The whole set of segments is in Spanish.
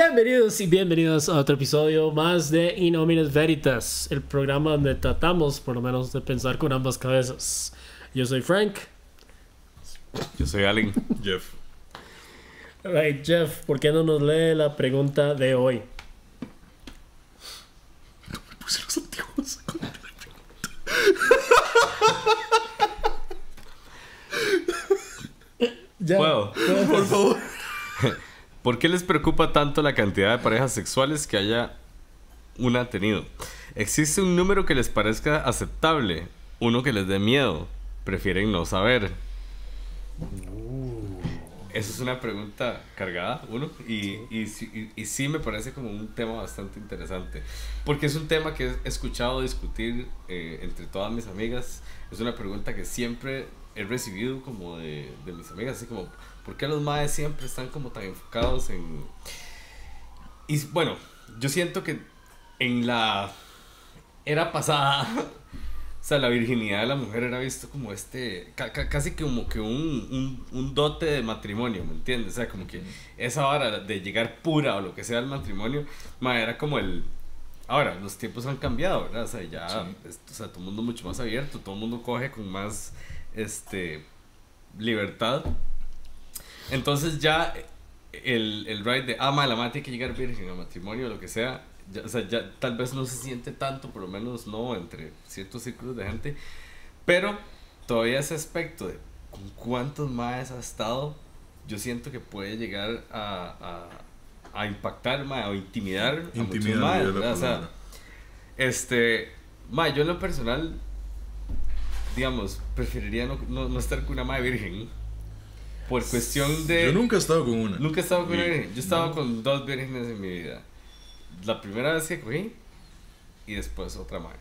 Bienvenidos y bienvenidos a otro episodio más de Inomines Veritas, el programa donde tratamos por lo menos de pensar con ambas cabezas. Yo soy Frank. Yo soy Allen. Jeff. Right, Jeff, ¿por qué no nos lee la pregunta de hoy? No me puse los anteojos. Ya. ¿Puedo? Por favor. ¿Por qué les preocupa tanto la cantidad de parejas sexuales que haya una tenido? ¿Existe un número que les parezca aceptable? ¿Uno que les dé miedo? ¿Prefieren no saber? Esa es una pregunta cargada, uno, y, y, sí- y- y sí me parece como un tema bastante interesante, porque es un tema que he escuchado discutir eh, entre todas mis amigas, es una pregunta que siempre he recibido como de, de mis amigas, así como, ¿por qué los maes siempre están como tan enfocados en... Y bueno, yo siento que en la era pasada, o sea, la virginidad de la mujer era visto como este, ca- casi como que un, un, un dote de matrimonio, ¿me entiendes? O sea, como que esa hora de llegar pura o lo que sea al matrimonio, ma, era como el... Ahora, los tiempos han cambiado, ¿verdad? O sea, ya, Sí. es- o sea, todo el mundo mucho más abierto, todo el mundo coge con más, este, libertad. Entonces ya el, el right de, ah, ma, la madre tiene que llegar virgen al matrimonio o lo que sea, ya, o sea, ya tal vez no se siente tanto, por lo menos no entre ciertos círculos de gente, pero todavía ese aspecto de con cuántos más ha estado, yo siento que puede llegar a, a, a impactar ma, o intimidar a muchos ¿verdad? O sea, este, ma, yo en lo personal, digamos, preferiría no, no, no estar con una madre virgen. Por cuestión de... Yo nunca he estado con una. Nunca he estado con una virgen. Yo estaba no. con dos vírgenes en mi vida. La primera vez que cogí y después otra madre.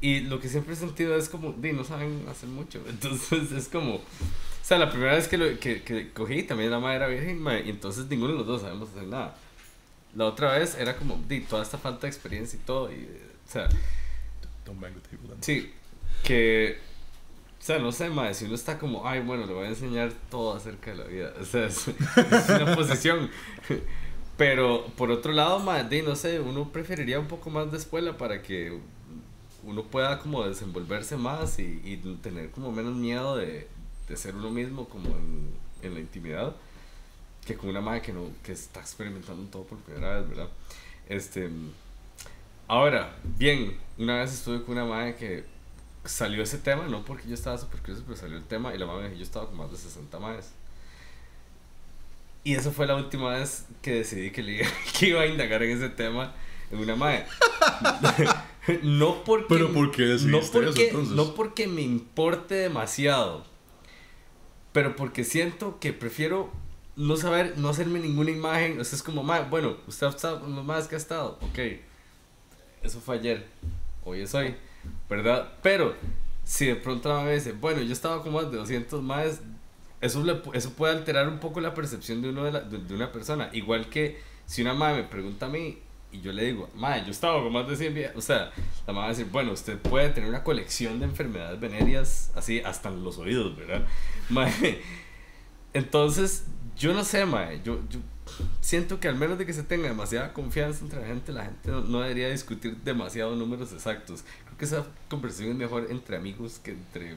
Y lo que siempre he sentido es como, di, no saben hacer mucho. Entonces es como, o sea, la primera vez que, lo, que, que cogí también la madre era virgen, ma, y entonces ninguno de los dos sabemos hacer nada. La otra vez era como, di, toda esta falta de experiencia y todo. Y, o sea, Don't bang the table. Sí, que, o sea, no sé, mae, si uno está como, ay, bueno, le voy a enseñar todo acerca de la vida, o sea, es, es una posición. Pero, por otro lado, di, no sé, uno preferiría un poco más de escuela para que uno pueda como desenvolverse más y, y tener como menos miedo de, de ser uno mismo como en, en la intimidad que con una madre que no que está experimentando todo por primera vez, ¿verdad? Este ahora, bien, una vez estuve con una madre que salió ese tema, no porque yo estaba súper curioso, pero salió el tema y la madre me dijo, yo estaba con más de 60 madres. Y esa fue la última vez que decidí que, le, que iba a indagar en ese tema en una madre. no porque Pero ¿por qué no eso, porque, entonces? no porque me importe demasiado, pero porque siento que prefiero no saber, no hacerme ninguna imagen. O sea, es como, "Ma, bueno, usted ha estado más que ha estado. Ok, eso fue ayer, hoy es hoy, ¿verdad? Pero si de pronto me dice, bueno, yo estaba con más de 200 más, eso, eso puede alterar un poco la percepción de, uno de, la- de, una persona. Igual que si una madre me pregunta a mí y yo le digo, madre, yo estaba con más de 100 viejas", o sea, la madre va a decir, bueno, usted puede tener una colección de enfermedades venéreas así hasta en los oídos, ¿verdad? Mae, entonces, yo no sé, yo, yo siento que al menos de que se tenga demasiada confianza entre la gente, la gente no, no debería discutir demasiado números exactos. Creo que esa conversación es mejor entre amigos que entre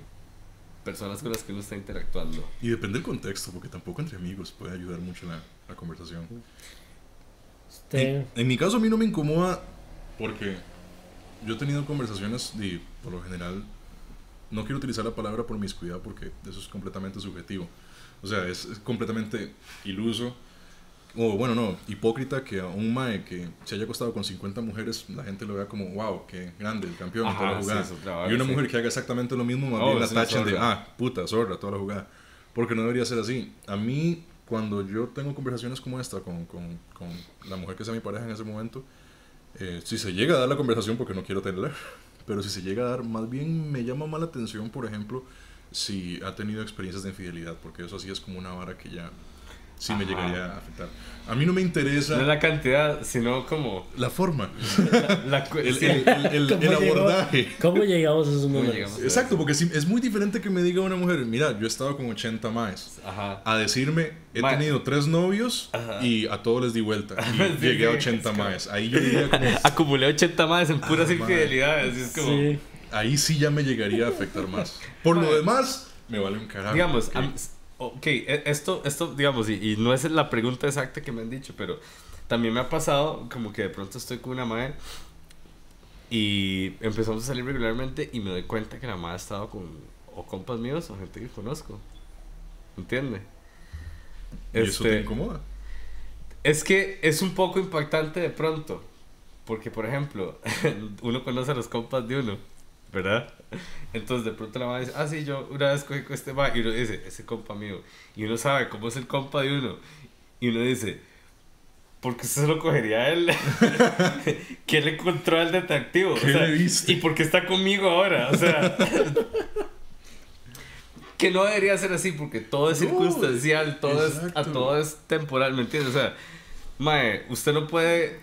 personas con las que uno está interactuando. Y depende del contexto, porque tampoco entre amigos puede ayudar mucho la, la conversación. En, en mi caso a mí no me incomoda porque yo he tenido conversaciones y por lo general no quiero utilizar la palabra promiscuidad porque eso es completamente subjetivo. O sea, es, es completamente iluso. O bueno, no, hipócrita que a un mae que se haya acostado con 50 mujeres, la gente lo vea como, wow, qué grande, el campeón, Ajá, toda la sí, jugada. vara, y una sí. mujer que haga exactamente lo mismo, más Oh, bien la tachen de, ah, puta, zorra, toda la jugada. Porque no debería ser así. A mí, cuando yo tengo conversaciones como esta con, con, con la mujer que sea mi pareja en ese momento, eh, si se llega a dar la conversación, porque no quiero tenerla, pero si se llega a dar, más bien me llama más la atención, por ejemplo, si ha tenido experiencias de infidelidad, porque eso sí es como una vara que ya sí me Ajá. llegaría a afectar. A mí no me interesa No es la cantidad, sino como la forma, la, la el, el- el- el- ¿Cómo el llegó? abordaje. ¿Cómo llegamos a esos números? llegamos? Exacto, porque sí, es muy diferente que me diga una mujer, mira, yo he estado con 80 más, Ajá. a decirme, he Ma- tenido tres novios Ajá. y a todos les di vuelta. Y Sí, llegué a sí, 80 es como- más. Ahí yo diría como, Acumulé 80 más en puras Ah, infidelidades. es como, Sí. ahí sí ya me llegaría a afectar más. Por lo demás, me vale un carajo. digamos, ok. Ok, e- esto, esto, digamos, y, y no es la pregunta exacta que me han dicho, pero también me ha pasado como que de pronto estoy con una madre y empezamos a salir regularmente y me doy cuenta que la madre ha estado con o compas míos o gente que conozco. ¿Entiende? ¿Y eso te Este, incomoda? Es que es un poco impactante de pronto. Porque, por ejemplo, uno conoce a los compas de uno, ¿verdad? Entonces, de pronto la madre dice, ah, sí, yo una vez cogí con este ma", y uno dice, ese compa mío. Y uno sabe cómo es el compa de uno. Y uno dice, ¿por qué usted se lo cogería a él? ¿Qué le encontró al detective? O ¿Qué sea, le viste? ¿Y por qué está conmigo ahora? O sea. que no debería ser así porque todo es circunstancial, todo es, a todo es temporal, ¿me entiendes? O sea, mae, usted no puede.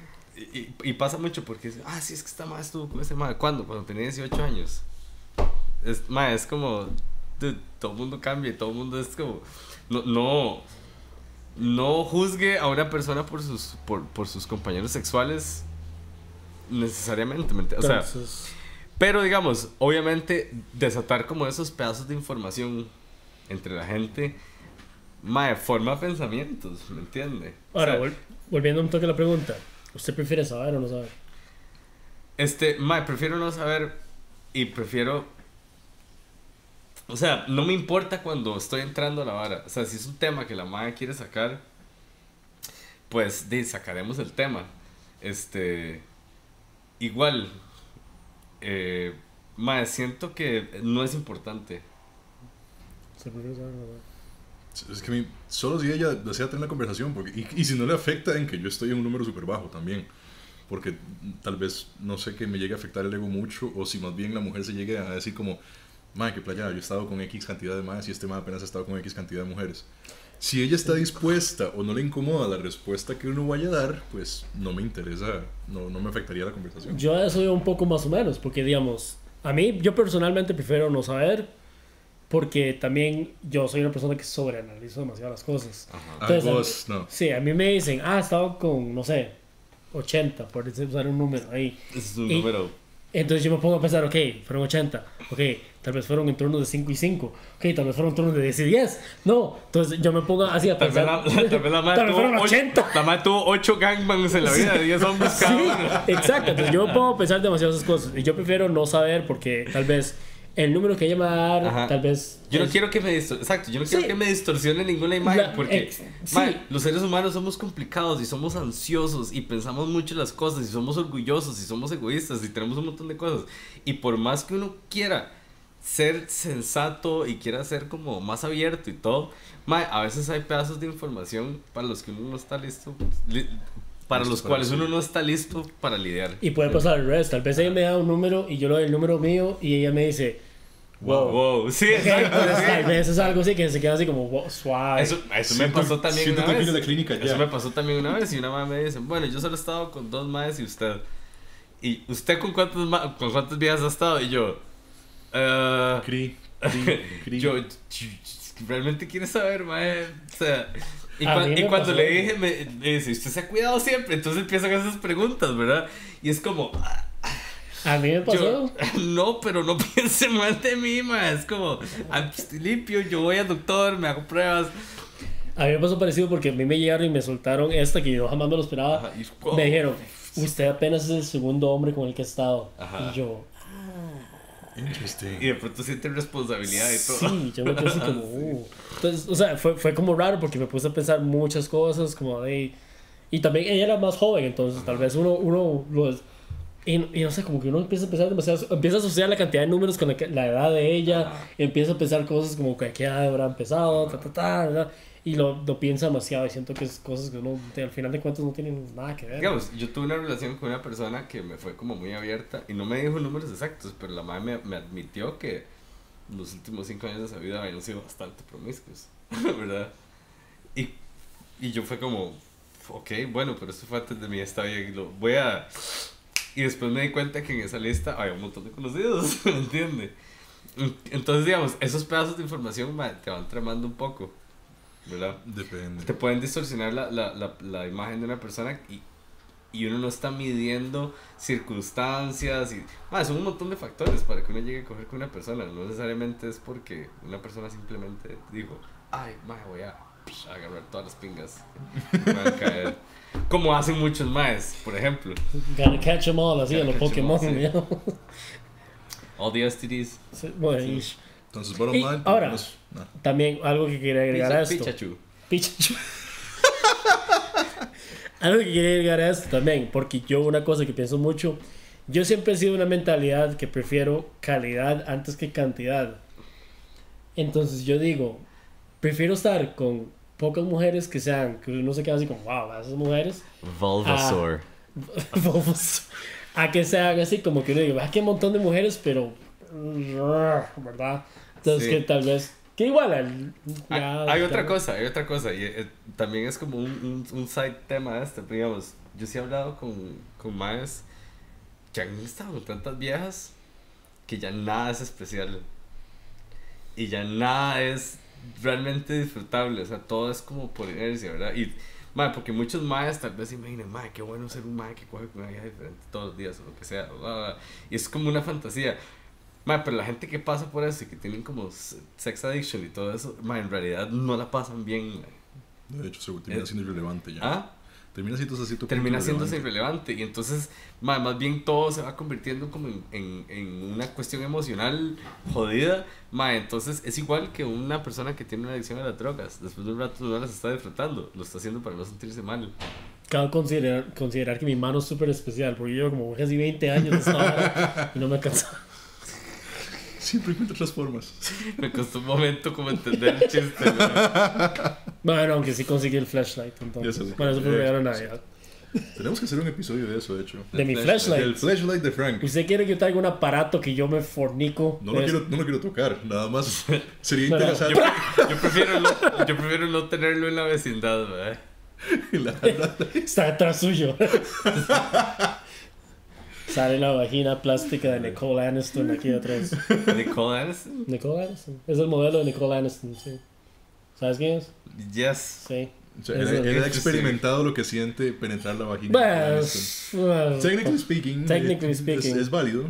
Y, y pasa mucho porque ah, sí, es que esta madre estuvo con ese madre. ¿Cuándo? Cuando tenía 18 años. Es, mae, es como. dude, todo el mundo cambia todo el mundo es como. No, no. No juzgue a una persona por sus, por, por sus compañeros sexuales necesariamente. ¿me? O sea, pero digamos, obviamente, desatar como esos pedazos de información entre la gente, mae, forma pensamientos, ¿me entiende? O ahora, sea, vol- volviendo un toque a la pregunta, ¿usted prefiere saber o no saber? este, mae, prefiero no saber y prefiero. O sea, no me importa cuando estoy entrando a la vara. O sea, si es un tema que la madre quiere sacar, pues de, sacaremos el tema. Este. Igual. Eh, mae, siento que no es importante. ¿Usted prefiere saber o no saber? Es que mi- solo si ella desea tener una conversación, porque, y, y si no le afecta en que yo estoy en un número súper bajo también, porque tal vez no sé que me llegue a afectar el ego mucho, o si más bien la mujer se llegue a decir como, madre, que playa, yo he estado con X cantidad de más y este más apenas ha estado con X cantidad de mujeres. Si ella está dispuesta o no le incomoda la respuesta que uno vaya a dar, pues no me interesa, no, no me afectaría la conversación. Yo a eso iba un poco más o menos, porque digamos, a mí, yo personalmente prefiero no saber, porque también yo soy una persona que sobreanalizo demasiado las cosas. Ajá. Ah, entonces, vos, no. Sí, a mí me dicen, ah, he estado con, no sé, 80, por usar un número ahí. Ese es un Y- número. Entonces yo me pongo a pensar, ok, fueron 80, ok, tal vez fueron en turnos de 5 y 5, ok, tal vez fueron turnos de 10 y 10. No, entonces yo me pongo así a Tal vez pensar. la, tal vez la madre Tal vez tuvo fueron ocho- 80. la madre tuvo 8 gangbangs en la vida, 10 hombres cada Sí, uno. exacto. Entonces yo me pongo a pensar demasiadas cosas. Y yo prefiero no saber porque tal vez el número que ella me va a dar, Ajá. tal vez. Yo no es- quiero que me distor- exacto, yo no quiero Sí. que me distorsione ninguna imagen La- porque ex- mae, sí. los seres humanos somos complicados y somos ansiosos y pensamos mucho las cosas y somos orgullosos y somos egoístas y tenemos un montón de cosas y por más que uno quiera ser sensato y quiera ser como más abierto y todo, mae, a veces hay pedazos de información para los que uno no está listo li- para los cuales uno no está listo para lidiar. Y puede pasar al revés. Tal vez ella me da un número y yo le doy el número mío y ella me dice, wow. Wow, sí, exacto, entonces, tal vez es algo así que se queda así como wow, suave. Eso, eso me pasó también una vez. de clínica ya. Eso me pasó también una vez y una madre me dice, bueno, yo solo he estado con dos madres y usted. ¿Y usted con cuántas, ma- con cuántas viejas ha estado? Y yo, eh, Cri, cri, cri. yo, realmente quiere saber, madre. O sea, y, y cuando le dije, me, me dice, usted se ha cuidado siempre. Entonces empiezan esas preguntas, ¿verdad? Y es como, ah, A mí me pasó. yo, no, pero no piense mal de mí, ma. Es como, ah, estoy limpio, yo voy al doctor, me hago pruebas. A mí me pasó parecido porque a mí me llegaron y me soltaron esta que yo jamás me lo esperaba. Ajá, y- Me dijeron, usted apenas es el segundo hombre con el que ha estado. Ajá. Y yo, Interesting. Y de pronto siente responsabilidad y todo. Sí, yo me así como, uh. Entonces, o sea, fue, fue como raro porque me puse a pensar muchas cosas, como de... Y también ella era más joven, entonces tal vez uno, uno los... Y, y no sé, como que uno empieza a pensar demasiado, empieza a asociar la cantidad de números con la, la edad de ella, Ajá. empieza a pensar cosas como que a qué edad habrá empezado, ta, ta, ta, ¿verdad? y lo, lo piensa demasiado y siento que es cosas que uno, al final de cuentas, no tienen nada que ver. Digamos, yo tuve una relación con una persona que me fue como muy abierta y no me dijo números exactos, pero la madre me, me admitió que los últimos cinco años de su vida habían sido bastante promiscuos, ¿verdad? Y Y yo fue como, ok, bueno, pero esto fue antes de mí, está bien, lo voy a... Y después me di cuenta que en esa lista había un montón de conocidos, ¿me entiendes? Entonces, digamos, esos pedazos de información ma, te van tramando un poco, ¿verdad? Depende. Te pueden distorsionar la, la, la, la imagen de una persona y, y uno no está midiendo circunstancias y más son un montón de factores para que uno llegue a coger con una persona no necesariamente es porque una persona simplemente dijo ay mae, voy a agarrar todas las pingas van a caer como hacen muchos maes por ejemplo Gotta catch them all, así, a Gotta los 'em all, Pokémon. sí. ya. all the STDs Sí, bueno, Sí. Entonces, bottom Y line, ahora- pues, no. también algo que quería agregar a esto. Pikachu Pikachu. Algo que quería agregar a esto también, porque yo una cosa que pienso mucho, yo siempre he sido una mentalidad que prefiero calidad antes que cantidad. Entonces yo digo, prefiero estar con pocas mujeres que sean, que uno se queda así como, wow, esas mujeres, Bulbasaur. Vamos, a que sean así como que uno diga, ah, qué montón de mujeres, pero, ¿verdad? Entonces Sí. que tal vez, que igual, al- Hay- ya- hay ya- otra cosa, hay otra cosa, y eh, también es como un, un, un side tema este, pero digamos, yo sí he hablado con, con maes que han estado con tantas viejas que ya nada es especial. Y ya nada es realmente disfrutable, o sea, todo es como por inercia, ¿verdad? Y, mae, porque muchos maes tal vez se imaginen, mae, qué bueno ser un mae que coge con diferente todos los días o lo que sea, bla, bla, bla", y es como una fantasía. Ma, pero la gente que pasa por eso y que tienen como sex addiction y todo eso, ma, en realidad no la pasan bien. ma. De hecho, se termina siendo irrelevante ya. ¿Ah? Termina siendo así tu Termina siéndose irrelevante. Y entonces, ma, más bien todo se va convirtiendo como en, en, en una cuestión emocional jodida. Ma, entonces es igual que una persona que tiene una adicción a las drogas. Después de un rato no las está disfrutando. Lo está haciendo para no sentirse mal. Cabe considerar, considerar que mi mano es súper especial, porque yo llevo como casi 20 años de esta vara y no me he cansado. Siempre encuentra otras formas. Me costó un momento como entender el chiste. ma. Bueno, aunque sí conseguí el flashlight, entonces. Ya sé. Bueno, eso fue Ya. regalo de Navidad. Tenemos que hacer un episodio de eso, de hecho. De mi El flashlight. El flashlight de Frank. ¿Usted quiere que yo traiga un aparato que yo me fornico? No lo, Es- quiero, no lo quiero tocar, nada más. Sería No, no. interesante. Yo, yo prefiero no, yo prefiero no tenerlo en la vecindad, ¿verdad? La- Está detrás suyo. Sale la vagina plástica de Nicole Aniston aquí atrás. Nicole Aniston? Nicole Aniston. Es el modelo de Nicole Aniston, sí. ¿Sabes quién es? Yes. Sí. o sea, él, él ha experimentado lo que siente penetrar la vagina. Bueno, Aniston. bueno, Technically speaking, Technically es- speaking. Es, es válido.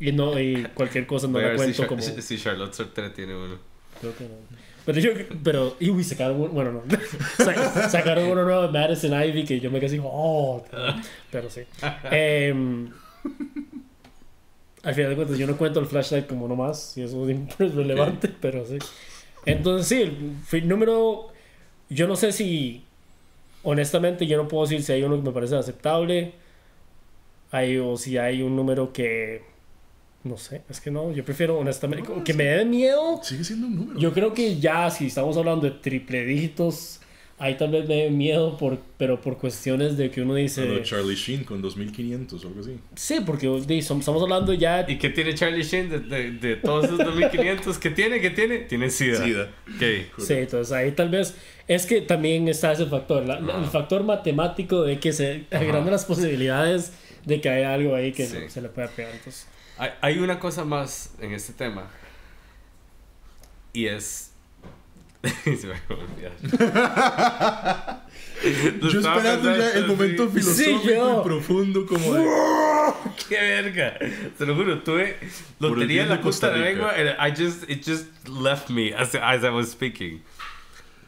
y, no, y cualquier cosa no la si, cuento Char- como. si- si Charlotte Sortere tiene uno. Creo que no. Pero yo, pero, y uy, sacaron uno, bueno, no, Sa- sacaron uno nuevo de Madison Ivy que yo me casi, oh, pero sí. Em, al final de cuentas, yo no cuento el flashlight como nomás, y eso es relevante, pero sí. Entonces, sí, el número, yo no sé si, honestamente, yo no puedo decir si hay uno que me parece aceptable, hay, o si hay un número que, no sé, es que no, yo prefiero, honestamente, No, que sí. me dé miedo. Sigue siendo un número. Yo creo que ya, si estamos hablando de triple dígitos, ahí tal vez me dé miedo, por, pero por cuestiones de que uno A lo de dice... Charlie Sheen con 2500 o algo así. Sí, porque estamos hablando ya... ¿Y qué tiene Charlie Sheen de, de, de todos esos 2500? ¿Qué tiene? ¿Qué tiene? Tiene SIDA. Sida. Ok. Sí, entonces ahí tal vez... Es que también está ese factor, la- la- el Ajá. factor matemático de que se agrandan las posibilidades de que haya algo ahí que Sí. se le pueda pegar. Entonces, Hay, hay una cosa más en este tema. Y es. Se me acabó de. Lo Yo esperando ya el momento sí. filosófico yo. y profundo como de... ¡Qué verga! Te lo juro, tuve Por el lotería bien en la Costa punta de la lengua. and I just, it just left me as, as I was speaking.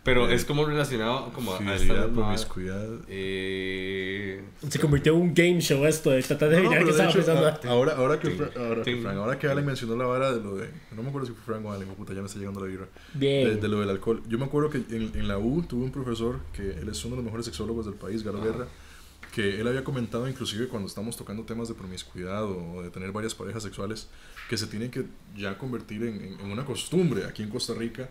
Pero Eh, es como relacionado como a esta promiscuidad. Eh, se convirtió en un game show esto de tratar de No, no, adivinar pero qué de estaba hecho, pensando. a- ahora, ahora, que Ting, Fra- ahora, que. Frank, ahora que Allen mencionó la vara de lo de... No me acuerdo si fue Frank o Allen, puta, ya me está llegando la vibra. Bien. De, de lo del alcohol. Yo me acuerdo que en, en la U tuve un profesor que él es uno de los mejores sexólogos del país, Galo Ajá. Guerra, que él había comentado inclusive cuando estamos tocando temas de promiscuidad o de tener varias parejas sexuales, que se tiene que ya convertir en, en- en una costumbre aquí en Costa Rica,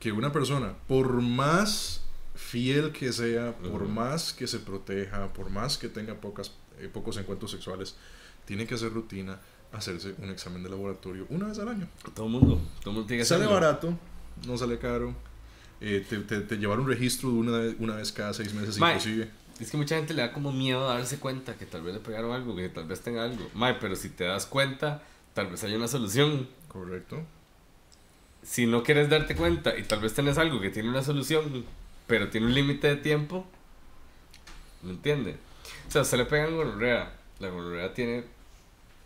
que una persona, por más fiel que sea, por más que se proteja, por más que tenga pocas, eh, pocos encuentros sexuales, tiene que hacer rutina hacerse un examen de laboratorio una vez al año. todo el mundo. Todo el mundo tiene que Sale hacerlo. barato, no sale caro. eh, te, te, te llevar un registro de una, una vez cada seis meses Mae. inclusive. Es que mucha gente le da como miedo a darse cuenta que tal vez le pegaron algo, que tal vez tenga algo. Mae, pero si te das cuenta, tal vez hay una solución. Correcto. Si no quieres darte cuenta y tal vez tenés algo que tiene una solución, pero tiene un límite de tiempo, ¿me entiende? O sea, se le pegan gonorrea. La gonorrea tiene.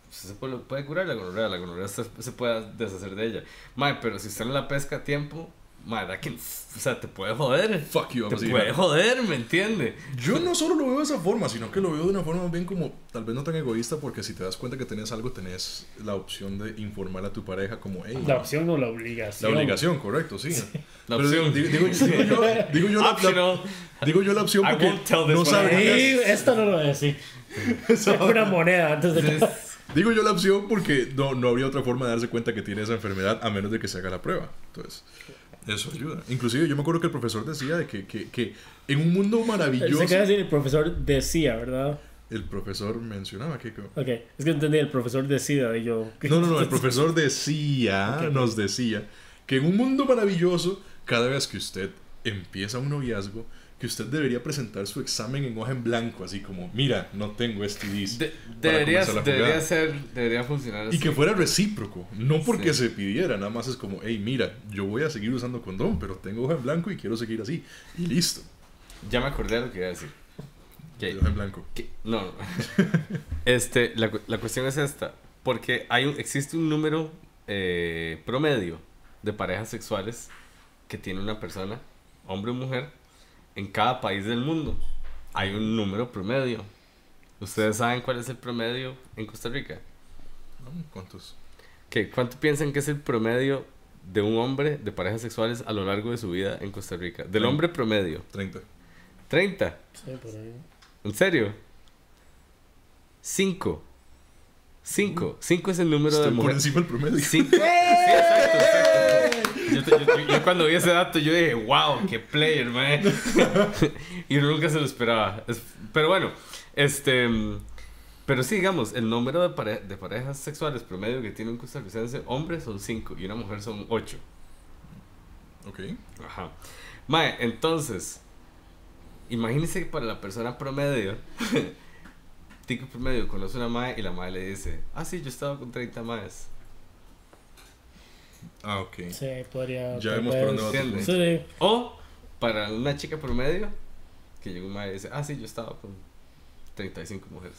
Usted se puede, puede curar la gonorrea, la gonorrea se, se puede deshacer de ella. Mae, pero si usted no la pesca a tiempo, da que, o sea, te puede joder. Fuck you, Te puede joder, ¿me entiende? Yo no solo lo veo de esa forma, sino que lo veo de una forma bien como, tal vez no tan egoísta, porque si te das cuenta que tenés algo, tenés la opción de informar a tu pareja como, hey, La opción o la obligación. la obligación, correcto, sí. La Pero opción. Digo, digo- digo yo, digo yo la, la- digo yo la opción porque no Sí, esto no lo voy a decir. una moneda antes de que... Digo yo la opción porque no, no habría otra forma de darse cuenta que tiene esa enfermedad a menos de que se haga la prueba. Entonces, eso ayuda. Inclusive yo me acuerdo que el profesor decía de que, que, que en un mundo maravilloso, Se queda decir el profesor decía, ¿verdad? el profesor mencionaba que... Ok, es que entendí, el profesor decida y yo... No, no, no, el profesor decía, Ok. nos decía, que en un mundo maravilloso, cada vez que usted empieza un noviazgo, que usted debería presentar su examen en hoja en blanco, así como, mira, no tengo STDs. de- para debería, ser, debería funcionar así. Y que fuera recíproco, no porque Sí. se pidiera, nada más es como, hey, mira, yo voy a seguir usando condón, pero tengo hoja en blanco y quiero seguir así. Y listo, Ya me acordé de lo que iba a decir. Hoja en blanco. que- no, no. este, la, la cuestión es esta. Porque hay un, existe un número eh, promedio de parejas sexuales que tiene una persona, hombre o mujer, en cada país del mundo. Hay un número promedio. ¿Ustedes saben cuál es el promedio en Costa Rica? ¿Cuántos? ¿Qué, ¿Cuánto piensan que es el promedio de un hombre de parejas sexuales a lo largo de su vida en Costa Rica? Del hombre promedio. 30. 30. Sí, por ahí. ¿En serio? 5. 5. 5 es el número de Estoy por mujeres. encima del promedio. 5. Yo, te- yo- yo- cuando vi ese dato, yo dije, wow, qué player, man. y nunca se lo esperaba. Es- pero bueno, este. Pero sí, digamos, el número de, pare- de parejas sexuales promedio que tiene un costarricense, hombres son 5 y una mujer son 8. Ok. Ajá. Mae, entonces, imagínese que para la persona promedio, tico promedio conoce una mae y la mae le dice, ah, sí, yo estaba con 30 maes. Ah, ok. Sí, podría... Ya vemos por dónde va tu ¿Entiende? punto. Sí, O para una chica promedio, que llega un y dice, ah, sí, yo estaba con 35 mujeres.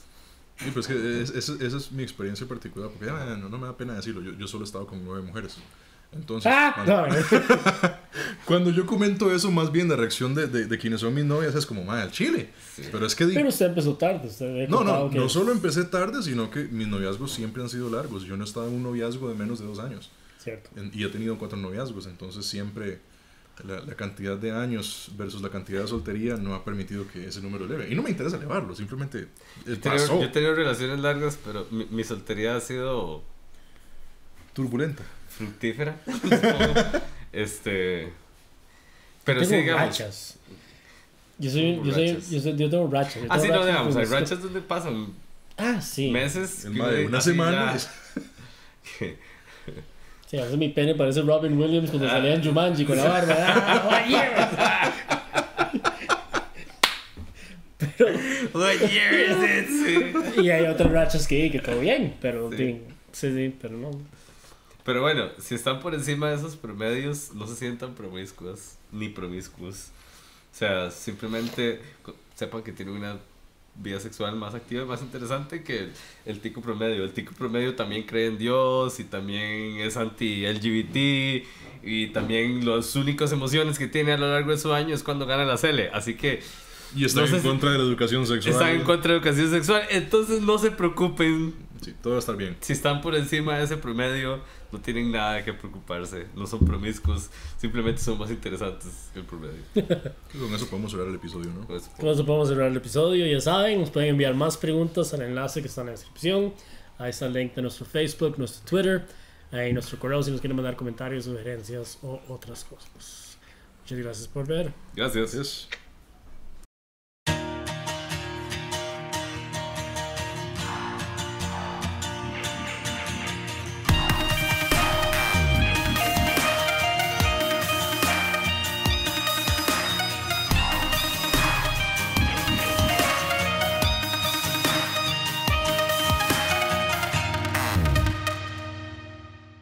Sí, pues que es- es- esa es mi experiencia particular, porque ah, no, no me da pena decirlo, yo, yo solo he estado con nueve mujeres. Entonces, Ah, cuando, no, cuando yo comento eso, más bien la reacción de, de, de quienes son mis novias es como, madre, al chile. Sí. Pero es que... pero usted empezó tarde. Usted no, no, que- no solo empecé tarde, sino que mis noviazgos siempre han sido largos. Yo no he estado en un noviazgo de menos de dos años. Cierto. En- y he tenido cuatro noviazgos, entonces siempre la, la cantidad de años versus la cantidad de soltería no ha permitido que ese número eleve. Y no me interesa elevarlo, simplemente eh, Yo he tenido- pasó. yo he tenido relaciones largas, pero mi, mi soltería ha sido Turbulenta. fructífera. este. Pero tengo sí, digamos. rachas. Yo soy, yo soy, Rachas. yo soy, yo tengo rachas. Yo Ah, sí, tengo no, digamos, con hay rachas donde pasan Ah, sí. meses. Que una así semana. ya- es- Sí, a veces mi pene parece Robin Williams cuando salía en Jumanji con la barba. ¡Ah, What year is it? Y hay otras rachas que, que todo bien, pero Sí. sí. sí, pero no. Pero bueno, si están por encima de esos promedios, no se sientan promiscuos ni promiscuos. O sea, simplemente sepan que tienen una vida sexual más activa y más interesante que el, el tico promedio. El tico promedio también cree en Dios y también es anti-LGBT y también las únicas emociones que tiene a lo largo de su año es cuando gana la Cele. Así que Y está No en si- contra de la educación sexual. están en contra de la educación sexual. Entonces no se preocupen Sí, todo va a estar bien. si están por encima de ese promedio, no tienen nada que preocuparse. No son promiscuos, simplemente son más interesantes que el promedio. Con eso podemos cerrar el episodio, ¿no? Pues, Con eso podemos cerrar el episodio. Ya saben, nos pueden enviar más preguntas al enlace que está en la descripción. Ahí está el link de nuestro Facebook, nuestro Twitter y nuestro correo si nos quieren mandar comentarios, sugerencias o otras cosas. Muchas gracias por ver. gracias. Gracias.